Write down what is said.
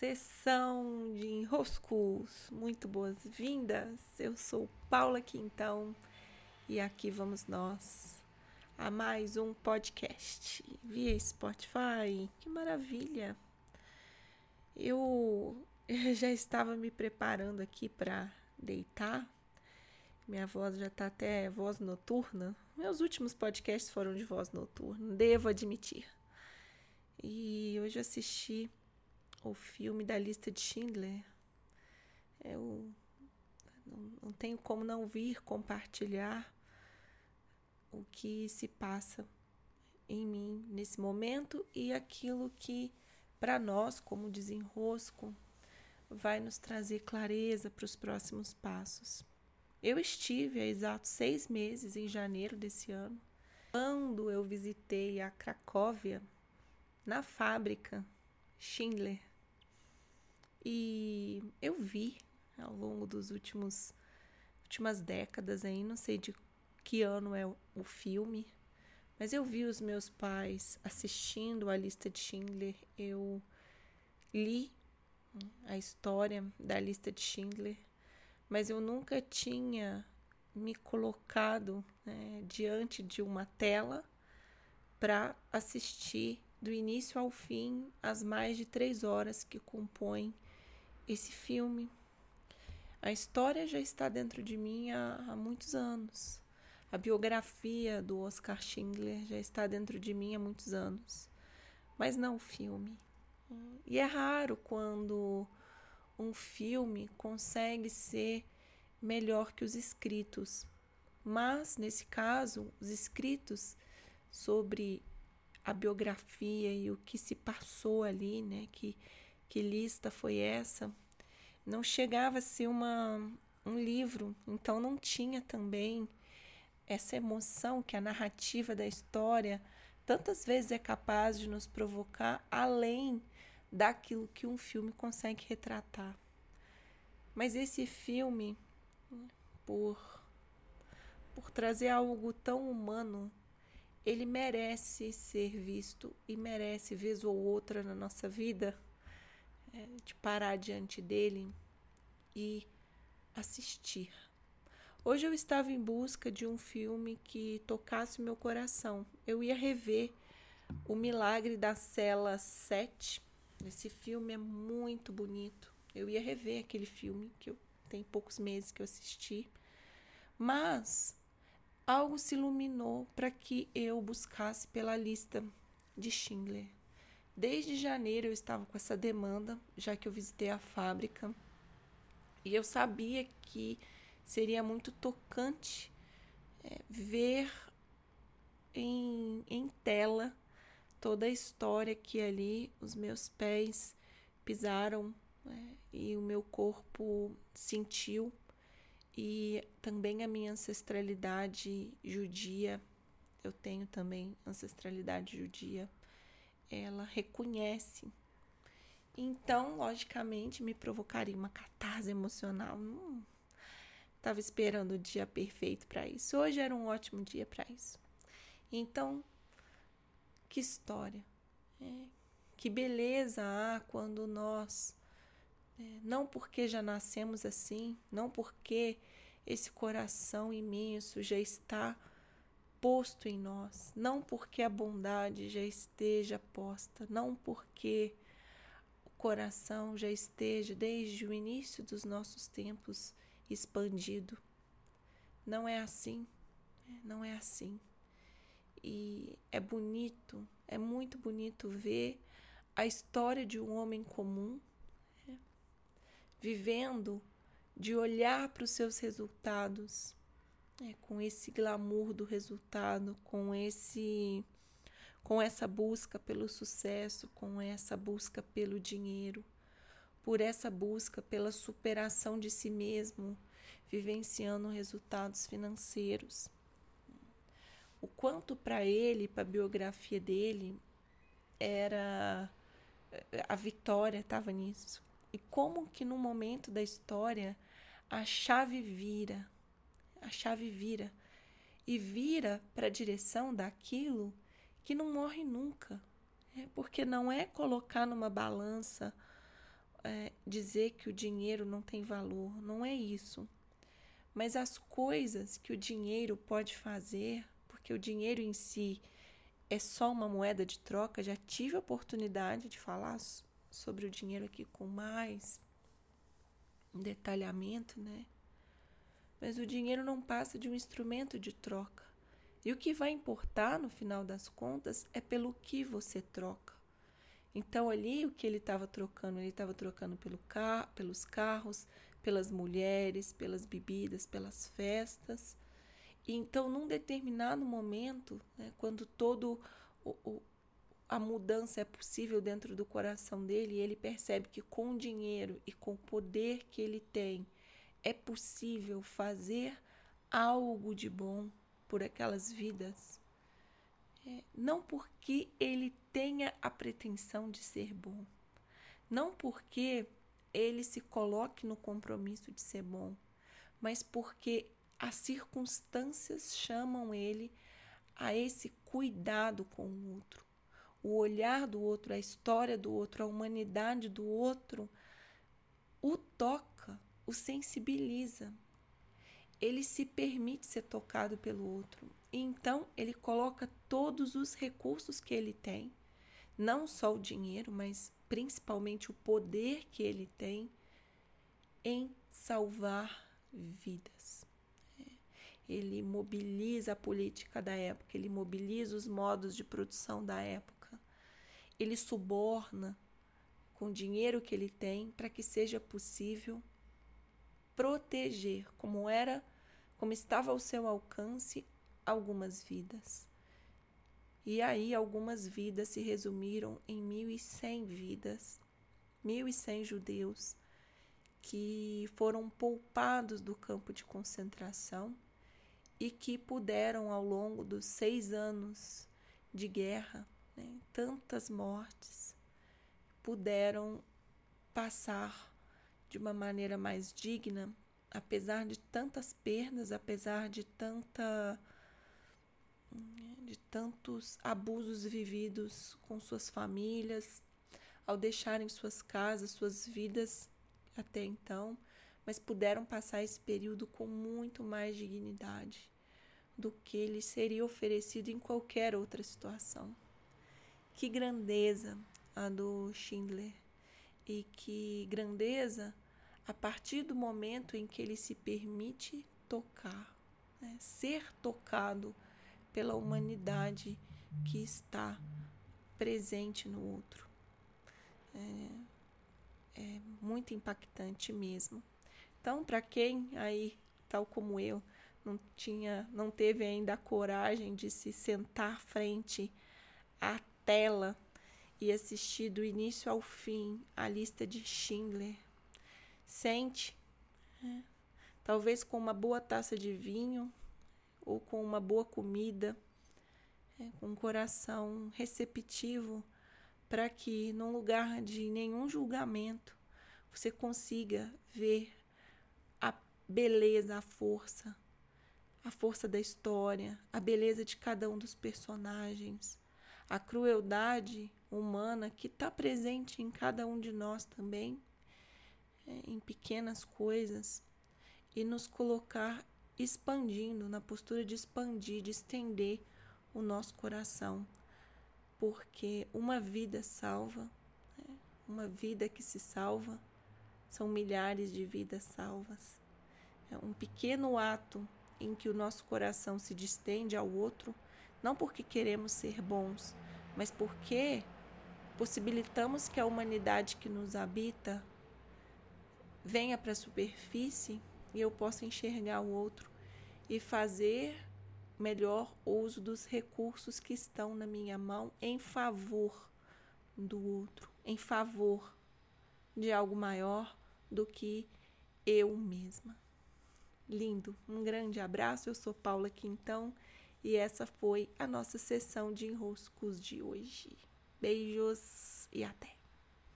Sessão de enroscos, muito boas-vindas. Eu sou Paula Quintão e aqui vamos nós a mais um podcast via Spotify. Que maravilha! Eu já estava me preparando aqui para deitar. Minha voz já tá até voz noturna. Meus últimos podcasts foram de voz noturna, devo admitir. E hoje eu assisti o filme da lista de Schindler. Eu não, não tenho como não vir compartilhar o que se passa em mim nesse momento e aquilo que, para nós, como desenrosco, vai nos trazer clareza para os próximos passos. Eu estive há exatos seis meses em janeiro desse ano, quando eu visitei a Cracóvia, na fábrica Schindler. E eu vi ao longo dos últimos últimas décadas aí, não sei de que ano é o filme, mas eu vi os meus pais assistindo a lista de Schindler, eu li a história da lista de Schindler, mas eu nunca tinha me colocado né, diante de uma tela para assistir do início ao fim as mais de três horas que compõem esse filme. A história já está dentro de mim há, há muitos anos. A biografia do Oscar Schindler já está dentro de mim há muitos anos. Mas não o filme. E é raro quando um filme consegue ser melhor que os escritos. Mas, nesse caso, os escritos sobre a biografia e o que se passou ali, né? Que que lista foi essa? Não chegava a ser uma, um livro, então não tinha também essa emoção que a narrativa da história tantas vezes é capaz de nos provocar além daquilo que um filme consegue retratar. Mas esse filme, por, por trazer algo tão humano, ele merece ser visto e merece, vez ou outra na nossa vida, é, de parar diante dele e assistir. Hoje eu estava em busca de um filme que tocasse meu coração. Eu ia rever O Milagre da Cela 7. Esse filme é muito bonito. Eu ia rever aquele filme que eu tem poucos meses que eu assisti. Mas algo se iluminou para que eu buscasse pela lista de Schindler. Desde janeiro eu estava com essa demanda, já que eu visitei a fábrica. E eu sabia que seria muito tocante é, ver em, em tela toda a história que ali os meus pés pisaram né, e o meu corpo sentiu, e também a minha ancestralidade judia. Eu tenho também ancestralidade judia ela reconhece. Então, logicamente, me provocaria uma catarse emocional. Não estava esperando o dia perfeito para isso. Hoje era um ótimo dia para isso. Então, que história. É, que beleza há quando nós, é, não porque já nascemos assim, não porque esse coração imenso já está posto em nós, não porque a bondade já esteja posta, não porque o coração já esteja desde o início dos nossos tempos expandido. Não é assim, né? não é assim. E é bonito, é muito bonito ver a história de um homem comum né? vivendo de olhar para os seus resultados é, com esse glamour do resultado, com esse com essa busca pelo sucesso, com essa busca pelo dinheiro, por essa busca pela superação de si mesmo, vivenciando resultados financeiros. O quanto para ele, para a biografia dele, era a vitória estava nisso. E como que no momento da história a chave vira a chave vira e vira para a direção daquilo que não morre nunca. É porque não é colocar numa balança é, dizer que o dinheiro não tem valor, não é isso. Mas as coisas que o dinheiro pode fazer, porque o dinheiro em si é só uma moeda de troca, já tive a oportunidade de falar sobre o dinheiro aqui com mais detalhamento, né? Mas o dinheiro não passa de um instrumento de troca. E o que vai importar no final das contas é pelo que você troca. Então ali o que ele estava trocando, ele estava trocando pelo car pelos carros, pelas mulheres, pelas bebidas, pelas festas. E então, num determinado momento, né, quando todo o, o, a mudança é possível dentro do coração dele, ele percebe que com o dinheiro e com o poder que ele tem, é possível fazer algo de bom por aquelas vidas. É, não porque ele tenha a pretensão de ser bom, não porque ele se coloque no compromisso de ser bom, mas porque as circunstâncias chamam ele a esse cuidado com o outro. O olhar do outro, a história do outro, a humanidade do outro o toca, o sensibiliza. Ele se permite ser tocado pelo outro. E então ele coloca todos os recursos que ele tem, não só o dinheiro, mas principalmente o poder que ele tem em salvar vidas. É. Ele mobiliza a política da época, ele mobiliza os modos de produção da época, ele suborna com o dinheiro que ele tem para que seja possível proteger, como era, como estava ao seu alcance, algumas vidas. E aí algumas vidas se resumiram em 1.100 vidas, 1.100 judeus que foram poupados do campo de concentração e que puderam, ao longo dos seis anos de guerra, né, tantas mortes, puderam passar de uma maneira mais digna, apesar de tantas perdas, apesar de tanta de tantos abusos vividos com suas famílias, ao deixarem suas casas, suas vidas até então, mas puderam passar esse período com muito mais dignidade do que lhes seria oferecido em qualquer outra situação. Que grandeza a do Schindler! E que grandeza a partir do momento em que ele se permite tocar, né? ser tocado pela humanidade que está presente no outro. É, é muito impactante mesmo. Então, para quem aí, tal como eu, não tinha, não teve ainda a coragem de se sentar frente à tela e assistir do início ao fim a lista de Schindler, sente, é, talvez com uma boa taça de vinho, ou com uma boa comida, é, com um coração receptivo, para que, num lugar de nenhum julgamento, você consiga ver a beleza, a força, a força da história, a beleza de cada um dos personagens, a crueldade humana que está presente em cada um de nós também, é, em pequenas coisas, e nos colocar expandindo, na postura de expandir, de estender o nosso coração. Porque uma vida salva, né? uma vida que se salva, são milhares de vidas salvas. É um pequeno ato em que o nosso coração se distende ao outro, não porque queremos ser bons, mas porque possibilitamos que a humanidade que nos habita venha para a superfície e eu possa enxergar o outro e fazer melhor uso dos recursos que estão na minha mão em favor do outro, em favor de algo maior do que eu mesma. Lindo, um grande abraço. Eu sou Paula Quintão e essa foi a nossa sessão de enroscos de hoje. Beijos e até!